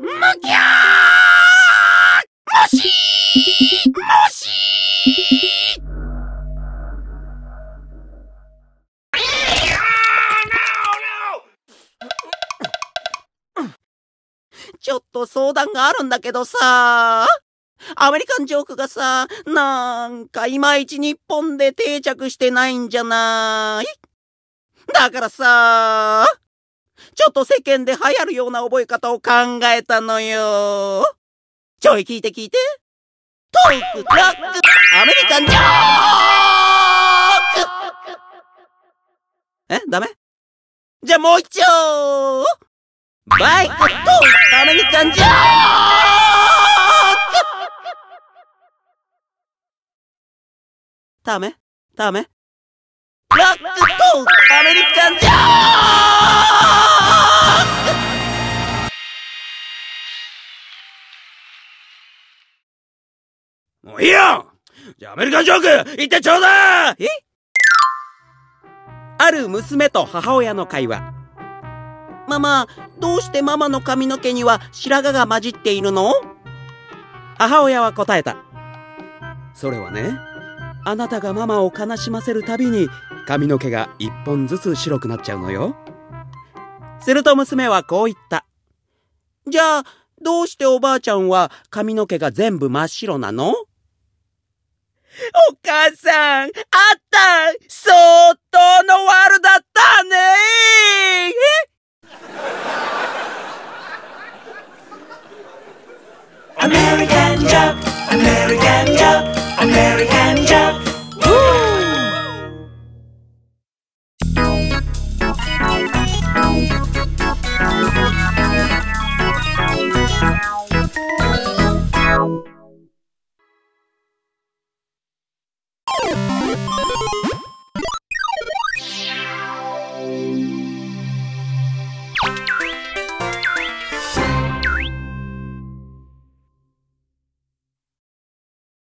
むきゃーもしーもしーちょっと相談があるんだけどさ。アメリカンジョークがさ、なんかいまいち日本で定着してないんじゃないだからさ、ちょっと世間で流行るような覚え方を考えたのよ。ちょい聞いて聞いて。トーク、トラック、アメリカンジョーク。えダメ？じゃあもう一丁。バイク、トーク、アメリカンジョーク。ダメ？ダメ？ラック、トーク、アメリカンジョーもういいよじゃあアメリカンジョーク言ってちょうだいえ？ある娘と母親の会話。ママ、どうしてママの髪の毛には白髪が混じっているの？母親は答えた。それはね、あなたがママを悲しませるたびに髪の毛が一本ずつ白くなっちゃうのよ。すると娘はこう言った。じゃあ、どうしておばあちゃんは髪の毛が全部真っ白なの？お母さん、あった相当のルだったねえ？アメリカンジャブ、アメリカンジャブ、アメリカンジャブ。Thank.